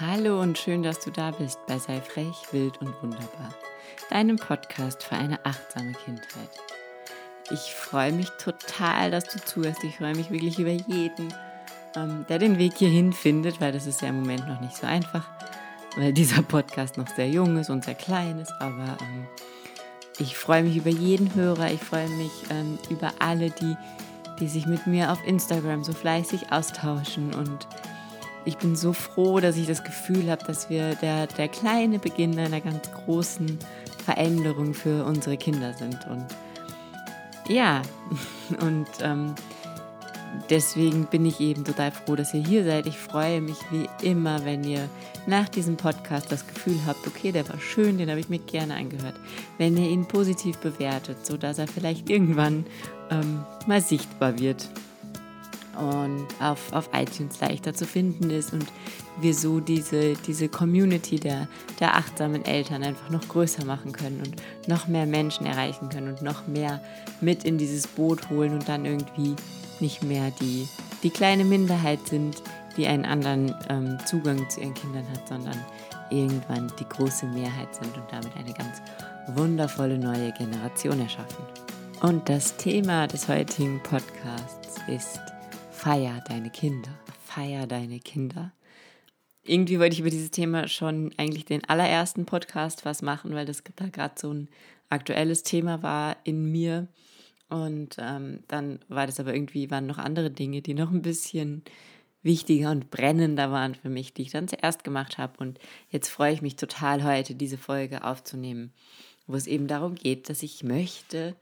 Hallo und schön, dass du da bist bei Sei frech, wild und wunderbar, deinem Podcast für eine achtsame Kindheit. Ich freue mich total, dass du zuhörst. Ich freue mich wirklich über jeden, ähm, der den Weg hierhin findet, weil das ist ja im Moment noch nicht so einfach, weil dieser Podcast noch sehr jung ist und sehr klein ist. Aber ähm, ich freue mich über jeden Hörer. Ich freue mich ähm, über alle, die, die sich mit mir auf Instagram so fleißig austauschen und ich bin so froh, dass ich das Gefühl habe, dass wir der, der kleine Beginn einer ganz großen Veränderung für unsere Kinder sind. Und ja, und ähm, deswegen bin ich eben total froh, dass ihr hier seid. Ich freue mich wie immer, wenn ihr nach diesem Podcast das Gefühl habt, okay, der war schön, den habe ich mir gerne angehört. Wenn ihr ihn positiv bewertet, sodass er vielleicht irgendwann ähm, mal sichtbar wird und auf, auf iTunes leichter zu finden ist und wir so diese, diese Community der, der achtsamen Eltern einfach noch größer machen können und noch mehr Menschen erreichen können und noch mehr mit in dieses Boot holen und dann irgendwie nicht mehr die, die kleine Minderheit sind, die einen anderen ähm, Zugang zu ihren Kindern hat, sondern irgendwann die große Mehrheit sind und damit eine ganz wundervolle neue Generation erschaffen. Und das Thema des heutigen Podcasts ist Feier deine Kinder. Feier deine Kinder. Irgendwie wollte ich über dieses Thema schon eigentlich den allerersten Podcast was machen, weil das da gerade so ein aktuelles Thema war in mir. Und ähm, dann war das aber irgendwie, waren noch andere Dinge, die noch ein bisschen wichtiger und brennender waren für mich, die ich dann zuerst gemacht habe. Und jetzt freue ich mich total heute, diese Folge aufzunehmen, wo es eben darum geht, dass ich möchte,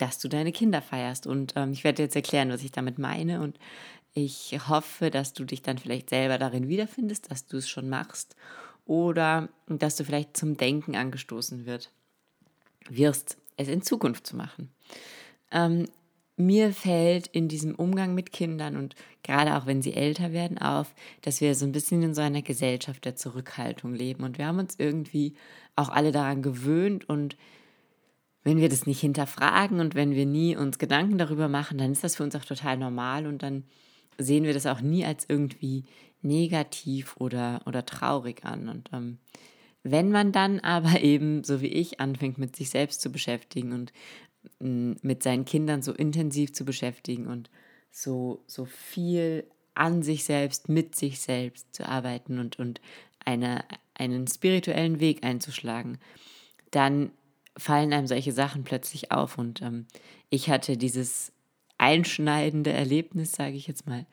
dass du deine Kinder feierst. Und ähm, ich werde jetzt erklären, was ich damit meine. Und ich hoffe, dass du dich dann vielleicht selber darin wiederfindest, dass du es schon machst oder dass du vielleicht zum Denken angestoßen wird, wirst, es in Zukunft zu machen. Ähm, mir fällt in diesem Umgang mit Kindern und gerade auch wenn sie älter werden auf, dass wir so ein bisschen in so einer Gesellschaft der Zurückhaltung leben. Und wir haben uns irgendwie auch alle daran gewöhnt und wenn wir das nicht hinterfragen und wenn wir nie uns Gedanken darüber machen, dann ist das für uns auch total normal und dann sehen wir das auch nie als irgendwie negativ oder, oder traurig an. Und ähm, wenn man dann aber eben, so wie ich, anfängt mit sich selbst zu beschäftigen und mm, mit seinen Kindern so intensiv zu beschäftigen und so, so viel an sich selbst, mit sich selbst zu arbeiten und, und eine, einen spirituellen Weg einzuschlagen, dann fallen einem solche Sachen plötzlich auf. Und ähm, ich hatte dieses einschneidende Erlebnis, sage ich jetzt mal,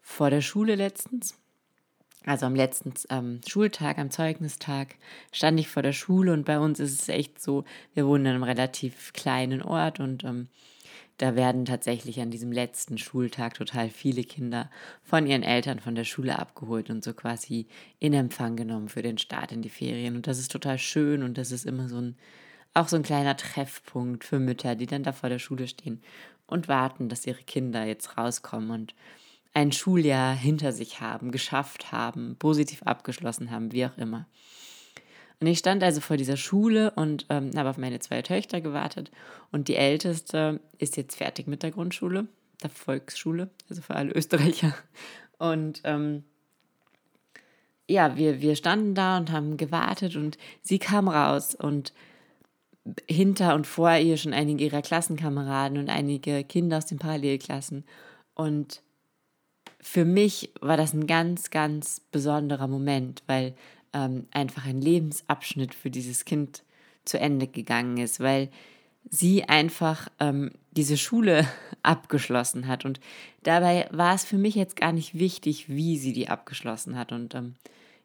vor der Schule letztens. Also am letzten ähm, Schultag, am Zeugnistag, stand ich vor der Schule und bei uns ist es echt so, wir wohnen in einem relativ kleinen Ort und ähm, da werden tatsächlich an diesem letzten Schultag total viele Kinder von ihren Eltern von der Schule abgeholt und so quasi in Empfang genommen für den Start in die Ferien. Und das ist total schön und das ist immer so ein auch so ein kleiner Treffpunkt für Mütter, die dann da vor der Schule stehen und warten, dass ihre Kinder jetzt rauskommen und ein Schuljahr hinter sich haben, geschafft haben, positiv abgeschlossen haben, wie auch immer. Und ich stand also vor dieser Schule und ähm, habe auf meine zwei Töchter gewartet. Und die älteste ist jetzt fertig mit der Grundschule, der Volksschule, also für alle Österreicher. Und ähm, ja, wir, wir standen da und haben gewartet und sie kam raus und hinter und vor ihr schon einige ihrer Klassenkameraden und einige Kinder aus den Parallelklassen. Und für mich war das ein ganz, ganz besonderer Moment, weil ähm, einfach ein Lebensabschnitt für dieses Kind zu Ende gegangen ist, weil sie einfach ähm, diese Schule abgeschlossen hat. Und dabei war es für mich jetzt gar nicht wichtig, wie sie die abgeschlossen hat. Und ähm,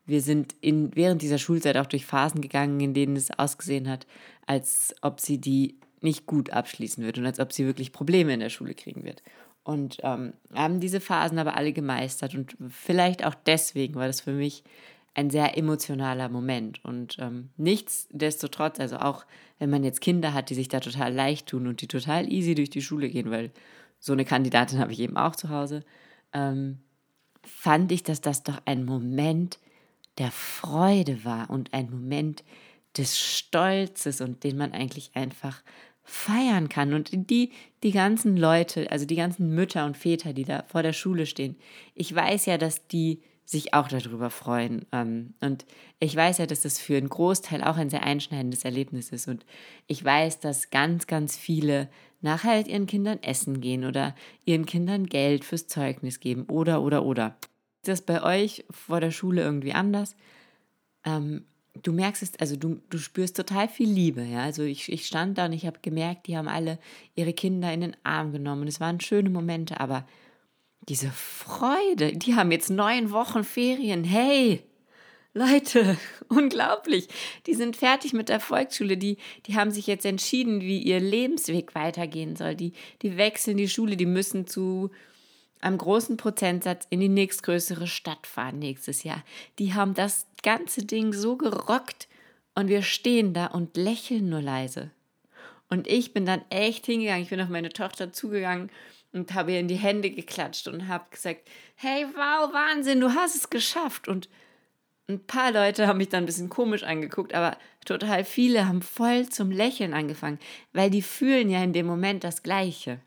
wir sind in, während dieser Schulzeit auch durch Phasen gegangen, in denen es ausgesehen hat, als ob sie die nicht gut abschließen wird und als ob sie wirklich Probleme in der Schule kriegen wird. Und ähm, haben diese Phasen aber alle gemeistert und vielleicht auch deswegen war das für mich ein sehr emotionaler Moment. Und ähm, nichtsdestotrotz, also auch wenn man jetzt Kinder hat, die sich da total leicht tun und die total easy durch die Schule gehen, weil so eine Kandidatin habe ich eben auch zu Hause, ähm, fand ich, dass das doch ein Moment der Freude war und ein Moment des Stolzes und den man eigentlich einfach feiern kann. Und die, die ganzen Leute, also die ganzen Mütter und Väter, die da vor der Schule stehen, ich weiß ja, dass die sich auch darüber freuen. Ähm, und ich weiß ja, dass das für einen Großteil auch ein sehr einschneidendes Erlebnis ist. Und ich weiß, dass ganz, ganz viele nachher halt ihren Kindern essen gehen oder ihren Kindern Geld fürs Zeugnis geben oder, oder, oder. Das bei euch vor der Schule irgendwie anders? Ähm, du merkst es, also du, du spürst total viel Liebe, ja. Also ich, ich stand da und ich habe gemerkt, die haben alle ihre Kinder in den Arm genommen. Es waren schöne Momente, aber diese Freude, die haben jetzt neun Wochen Ferien. Hey, Leute, unglaublich. Die sind fertig mit der Volksschule. Die, die haben sich jetzt entschieden, wie ihr Lebensweg weitergehen soll. Die, die wechseln die Schule, die müssen zu einem großen Prozentsatz in die nächstgrößere Stadt fahren nächstes Jahr. Die haben das ganze Ding so gerockt und wir stehen da und lächeln nur leise. Und ich bin dann echt hingegangen. Ich bin auf meine Tochter zugegangen und habe ihr in die Hände geklatscht und habe gesagt, hey, wow, Wahnsinn, du hast es geschafft. Und ein paar Leute haben mich dann ein bisschen komisch angeguckt, aber total viele haben voll zum Lächeln angefangen, weil die fühlen ja in dem Moment das Gleiche.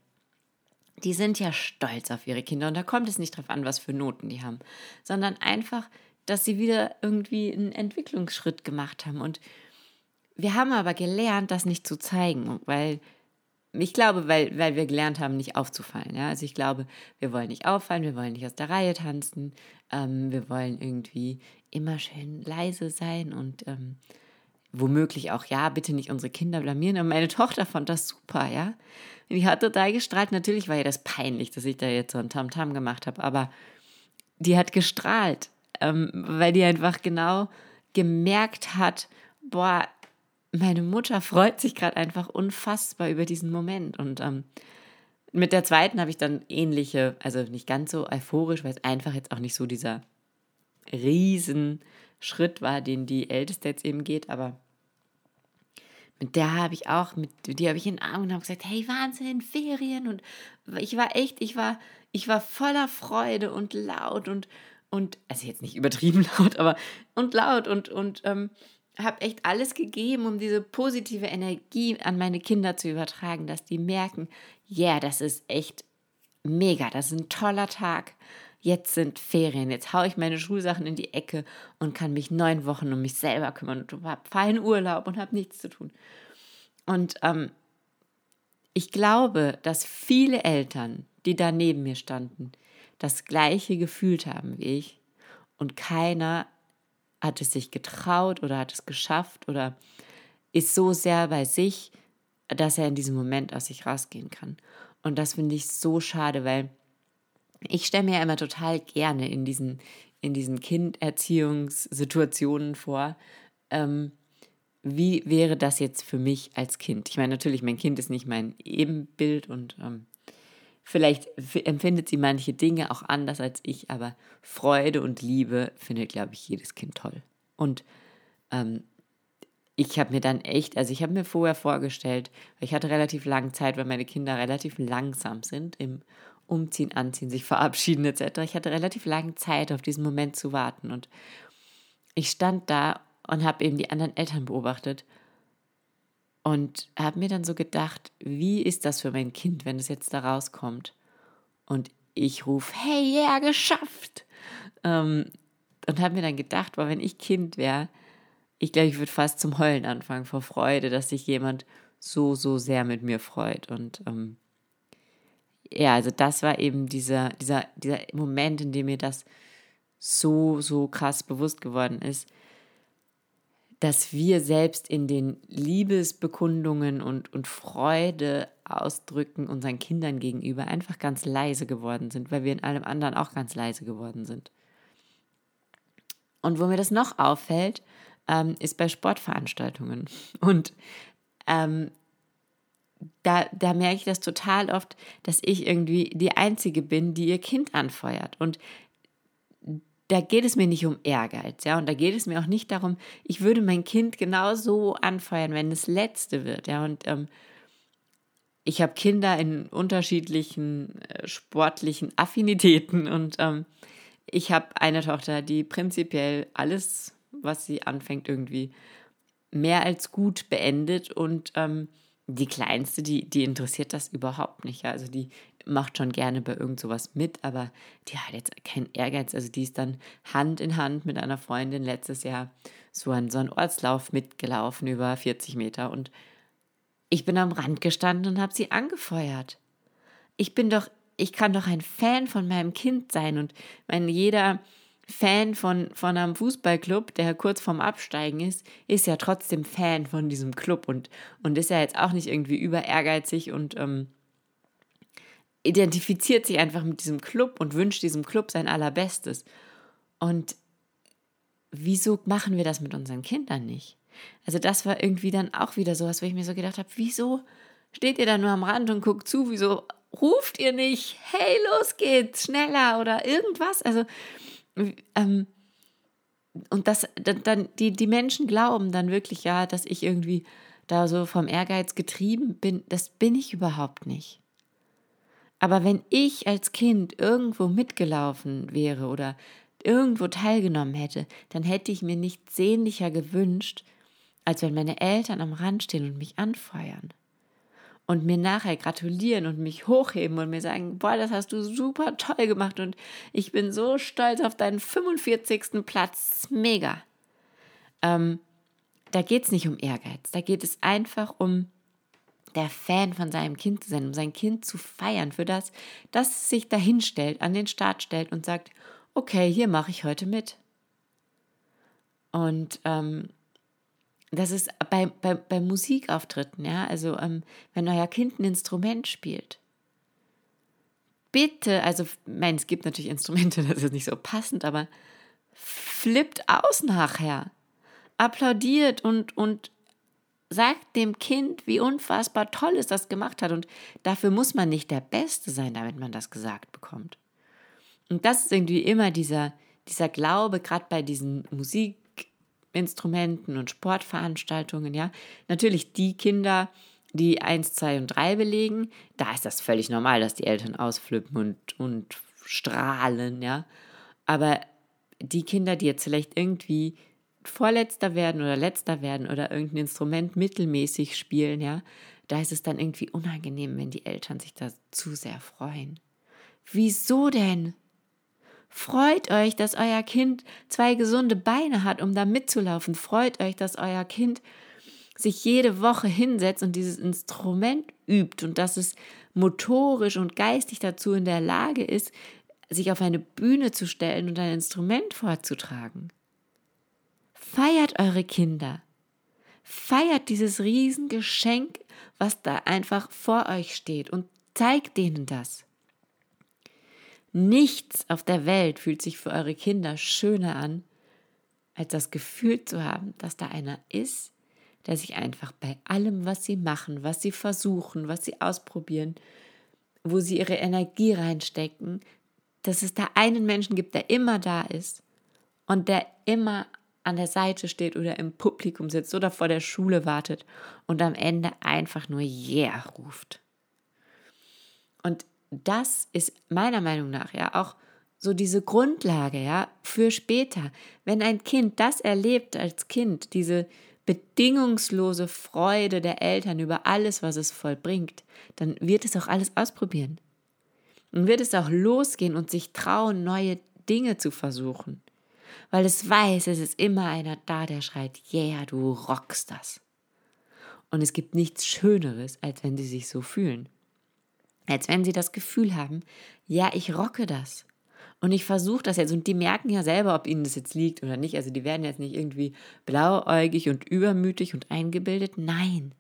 Die sind ja stolz auf ihre Kinder und da kommt es nicht drauf an, was für Noten die haben, sondern einfach, dass sie wieder irgendwie einen Entwicklungsschritt gemacht haben. Und wir haben aber gelernt, das nicht zu zeigen, weil ich glaube, weil, weil wir gelernt haben, nicht aufzufallen. Ja? Also ich glaube, wir wollen nicht auffallen, wir wollen nicht aus der Reihe tanzen, ähm, wir wollen irgendwie immer schön leise sein und ähm, womöglich auch, ja, bitte nicht unsere Kinder blamieren. Und meine Tochter fand das super, ja. Die hat total gestrahlt. Natürlich war ihr das peinlich, dass ich da jetzt so ein Tamtam -Tam gemacht habe, aber die hat gestrahlt, ähm, weil die einfach genau gemerkt hat, boah, meine Mutter freut sich gerade einfach unfassbar über diesen Moment. Und ähm, mit der zweiten habe ich dann ähnliche, also nicht ganz so euphorisch, weil es einfach jetzt auch nicht so dieser Riesenschritt war, den die Älteste jetzt eben geht, aber mit der habe ich auch, mit die habe ich in den Arm und habe gesagt, hey Wahnsinn, Ferien und ich war echt, ich war, ich war voller Freude und laut und und also jetzt nicht übertrieben laut, aber und laut und und ähm, habe echt alles gegeben, um diese positive Energie an meine Kinder zu übertragen, dass die merken, ja, yeah, das ist echt mega, das ist ein toller Tag. Jetzt sind Ferien, jetzt haue ich meine Schulsachen in die Ecke und kann mich neun Wochen um mich selber kümmern und fahre in Urlaub und habe nichts zu tun. Und ähm, ich glaube, dass viele Eltern, die da neben mir standen, das gleiche gefühlt haben wie ich und keiner hat es sich getraut oder hat es geschafft oder ist so sehr bei sich, dass er in diesem Moment aus sich rausgehen kann. Und das finde ich so schade, weil ich stelle mir ja immer total gerne in diesen, in diesen Kinderziehungssituationen vor, ähm, wie wäre das jetzt für mich als Kind? Ich meine, natürlich, mein Kind ist nicht mein Ebenbild und ähm, Vielleicht empfindet sie manche Dinge auch anders als ich, aber Freude und Liebe findet, glaube ich, jedes Kind toll. Und ähm, ich habe mir dann echt, also ich habe mir vorher vorgestellt, ich hatte relativ lange Zeit, weil meine Kinder relativ langsam sind im Umziehen, Anziehen, sich verabschieden etc. Ich hatte relativ lange Zeit, auf diesen Moment zu warten. Und ich stand da und habe eben die anderen Eltern beobachtet und habe mir dann so gedacht, wie ist das für mein Kind, wenn es jetzt da rauskommt? Und ich rufe, hey, ja, yeah, geschafft! Ähm, und habe mir dann gedacht, boah, wenn ich Kind wäre, ich glaube, ich würde fast zum Heulen anfangen vor Freude, dass sich jemand so, so sehr mit mir freut. Und ähm, ja, also das war eben dieser, dieser, dieser Moment, in dem mir das so, so krass bewusst geworden ist, dass wir selbst in den Liebesbekundungen und, und Freude ausdrücken unseren Kindern gegenüber einfach ganz leise geworden sind, weil wir in allem anderen auch ganz leise geworden sind. Und wo mir das noch auffällt, ähm, ist bei Sportveranstaltungen. Und ähm, da, da merke ich das total oft, dass ich irgendwie die Einzige bin, die ihr Kind anfeuert. Und da geht es mir nicht um Ehrgeiz, ja, und da geht es mir auch nicht darum, ich würde mein Kind genauso anfeuern, wenn es letzte wird, ja, und ähm, ich habe Kinder in unterschiedlichen äh, sportlichen Affinitäten. Und ähm, ich habe eine Tochter, die prinzipiell alles, was sie anfängt, irgendwie mehr als gut beendet. Und ähm, die kleinste, die, die interessiert das überhaupt nicht. Ja? Also die macht schon gerne bei irgend sowas mit, aber die hat jetzt keinen Ehrgeiz. Also die ist dann Hand in Hand mit einer Freundin letztes Jahr so einen, so einen Ortslauf mitgelaufen über 40 Meter und ich bin am Rand gestanden und habe sie angefeuert. Ich bin doch, ich kann doch ein Fan von meinem Kind sein und wenn jeder Fan von, von einem Fußballclub, der kurz vorm Absteigen ist, ist ja trotzdem Fan von diesem Club und, und ist ja jetzt auch nicht irgendwie über ehrgeizig und ähm, identifiziert sich einfach mit diesem Club und wünscht diesem Club sein Allerbestes. Und wieso machen wir das mit unseren Kindern nicht? Also das war irgendwie dann auch wieder sowas, wo ich mir so gedacht habe, wieso steht ihr da nur am Rand und guckt zu, wieso ruft ihr nicht, hey, los geht's, schneller oder irgendwas? Also, ähm, und das, dann, die, die Menschen glauben dann wirklich, ja, dass ich irgendwie da so vom Ehrgeiz getrieben bin. Das bin ich überhaupt nicht. Aber wenn ich als Kind irgendwo mitgelaufen wäre oder irgendwo teilgenommen hätte, dann hätte ich mir nichts sehnlicher gewünscht, als wenn meine Eltern am Rand stehen und mich anfeuern und mir nachher gratulieren und mich hochheben und mir sagen, boah, das hast du super toll gemacht und ich bin so stolz auf deinen 45. Platz, mega. Ähm, da geht es nicht um Ehrgeiz, da geht es einfach um der Fan von seinem Kind zu sein, um sein Kind zu feiern für das, dass es sich dahin stellt, an den Start stellt und sagt, okay, hier mache ich heute mit. Und ähm, das ist bei, bei, bei Musikauftritten, ja, also ähm, wenn euer Kind ein Instrument spielt, bitte, also, mein, es gibt natürlich Instrumente, das ist nicht so passend, aber flippt aus nachher, applaudiert und, und sagt dem Kind, wie unfassbar toll es das gemacht hat. Und dafür muss man nicht der Beste sein, damit man das gesagt bekommt. Und das ist irgendwie immer dieser, dieser Glaube, gerade bei diesen Musikinstrumenten und Sportveranstaltungen, ja. Natürlich die Kinder, die 1, 2 und 3 belegen, da ist das völlig normal, dass die Eltern ausflippen und, und strahlen, ja. Aber die Kinder, die jetzt vielleicht irgendwie Vorletzter werden oder Letzter werden oder irgendein Instrument mittelmäßig spielen, ja, da ist es dann irgendwie unangenehm, wenn die Eltern sich da zu sehr freuen. Wieso denn? Freut euch, dass euer Kind zwei gesunde Beine hat, um da mitzulaufen. Freut euch, dass euer Kind sich jede Woche hinsetzt und dieses Instrument übt und dass es motorisch und geistig dazu in der Lage ist, sich auf eine Bühne zu stellen und ein Instrument vorzutragen. Feiert eure Kinder. Feiert dieses Riesengeschenk, was da einfach vor euch steht und zeigt denen das. Nichts auf der Welt fühlt sich für eure Kinder schöner an, als das Gefühl zu haben, dass da einer ist, der sich einfach bei allem, was sie machen, was sie versuchen, was sie ausprobieren, wo sie ihre Energie reinstecken, dass es da einen Menschen gibt, der immer da ist und der immer an der Seite steht oder im Publikum sitzt oder vor der Schule wartet und am Ende einfach nur Yeah ruft. Und das ist meiner Meinung nach ja auch so diese Grundlage ja für später, wenn ein Kind das erlebt als Kind, diese bedingungslose Freude der Eltern über alles, was es vollbringt, dann wird es auch alles ausprobieren. Und wird es auch losgehen und sich trauen, neue Dinge zu versuchen weil es weiß, es ist immer einer da, der schreit, yeah, du rockst das. Und es gibt nichts Schöneres, als wenn sie sich so fühlen. Als wenn sie das Gefühl haben, ja, ich rocke das. Und ich versuche das jetzt. Und die merken ja selber, ob ihnen das jetzt liegt oder nicht. Also die werden jetzt nicht irgendwie blauäugig und übermütig und eingebildet. Nein.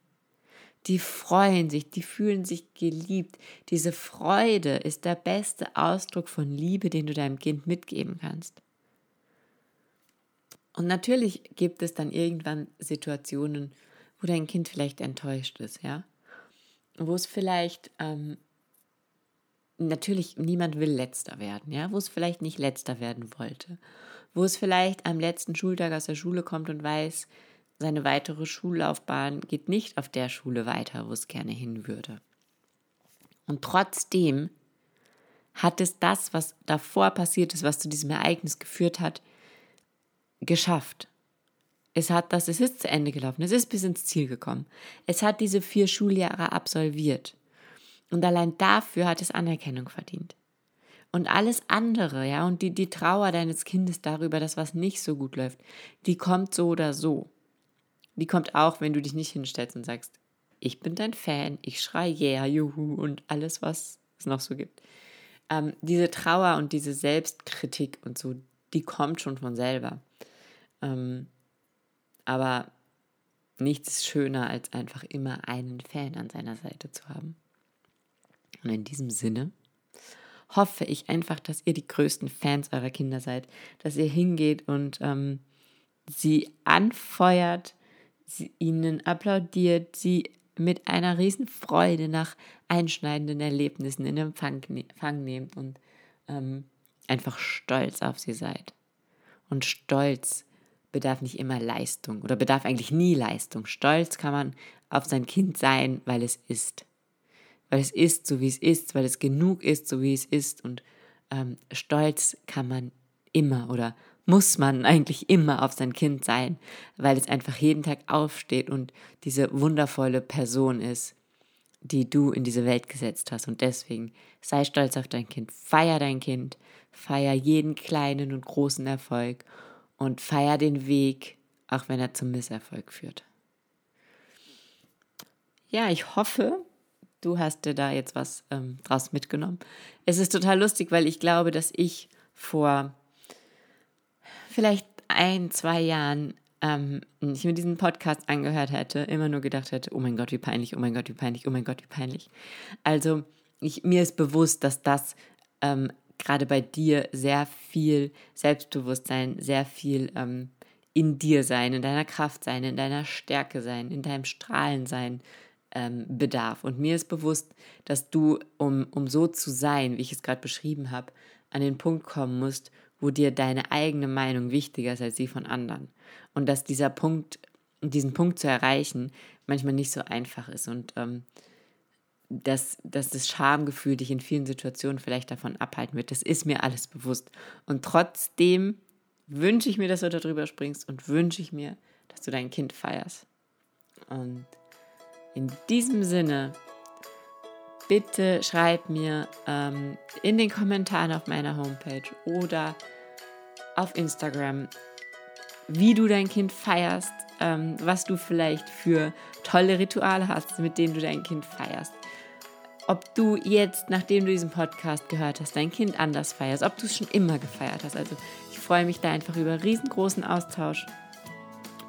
Die freuen sich, die fühlen sich geliebt. Diese Freude ist der beste Ausdruck von Liebe, den du deinem Kind mitgeben kannst. Und natürlich gibt es dann irgendwann Situationen, wo dein Kind vielleicht enttäuscht ist, ja. Wo es vielleicht, ähm, natürlich niemand will letzter werden, ja, wo es vielleicht nicht letzter werden wollte. Wo es vielleicht am letzten Schultag aus der Schule kommt und weiß, seine weitere Schullaufbahn geht nicht auf der Schule weiter, wo es gerne hin würde. Und trotzdem hat es das, was davor passiert ist, was zu diesem Ereignis geführt hat, geschafft. Es hat das, es ist zu Ende gelaufen, es ist bis ins Ziel gekommen. Es hat diese vier Schuljahre absolviert. Und allein dafür hat es Anerkennung verdient. Und alles andere, ja, und die, die Trauer deines Kindes darüber, dass was nicht so gut läuft, die kommt so oder so. Die kommt auch, wenn du dich nicht hinstellst und sagst, ich bin dein Fan, ich schreie yeah, juhu und alles, was es noch so gibt. Ähm, diese Trauer und diese Selbstkritik und so, die kommt schon von selber. Ähm, aber nichts ist schöner, als einfach immer einen Fan an seiner Seite zu haben. Und in diesem Sinne hoffe ich einfach, dass ihr die größten Fans eurer Kinder seid, dass ihr hingeht und ähm, sie anfeuert, sie ihnen applaudiert, sie mit einer riesen Freude nach einschneidenden Erlebnissen in Empfang, Empfang nehmt und ähm, einfach stolz auf sie seid. Und Stolz bedarf nicht immer Leistung oder bedarf eigentlich nie Leistung. Stolz kann man auf sein Kind sein, weil es ist. Weil es ist, so wie es ist, weil es genug ist, so wie es ist. Und ähm, stolz kann man immer oder muss man eigentlich immer auf sein Kind sein, weil es einfach jeden Tag aufsteht und diese wundervolle Person ist, die du in diese Welt gesetzt hast. Und deswegen sei stolz auf dein Kind, feier dein Kind, feier jeden kleinen und großen Erfolg und feier den Weg, auch wenn er zum Misserfolg führt. Ja, ich hoffe, du hast dir da jetzt was ähm, draus mitgenommen. Es ist total lustig, weil ich glaube, dass ich vor vielleicht ein, zwei Jahren ähm, ich mir diesen Podcast angehört hätte, immer nur gedacht hätte, oh mein Gott, wie peinlich, oh mein Gott, wie peinlich, oh mein Gott, wie peinlich. Also ich, mir ist bewusst, dass das ähm, gerade bei dir sehr viel Selbstbewusstsein, sehr viel ähm, in dir sein, in deiner Kraft sein, in deiner Stärke sein, in deinem Strahlen sein ähm, bedarf. Und mir ist bewusst, dass du, um, um so zu sein, wie ich es gerade beschrieben habe, an den Punkt kommen musst, wo dir deine eigene Meinung wichtiger ist als die von anderen. Und dass dieser Punkt, diesen Punkt zu erreichen, manchmal nicht so einfach ist. Und ähm, dass, dass das Schamgefühl dich in vielen Situationen vielleicht davon abhalten wird. Das ist mir alles bewusst. Und trotzdem wünsche ich mir, dass du darüber springst und wünsche ich mir, dass du dein Kind feierst. Und in diesem Sinne bitte schreib mir ähm, in den Kommentaren auf meiner Homepage oder auf Instagram, wie du dein Kind feierst, ähm, was du vielleicht für tolle Rituale hast, mit denen du dein Kind feierst. Ob du jetzt, nachdem du diesen Podcast gehört hast, dein Kind anders feierst, ob du es schon immer gefeiert hast. Also ich freue mich da einfach über riesengroßen Austausch.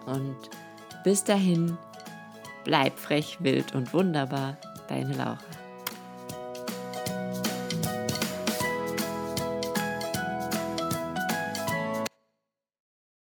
Und bis dahin, bleib frech, wild und wunderbar, deine Laura.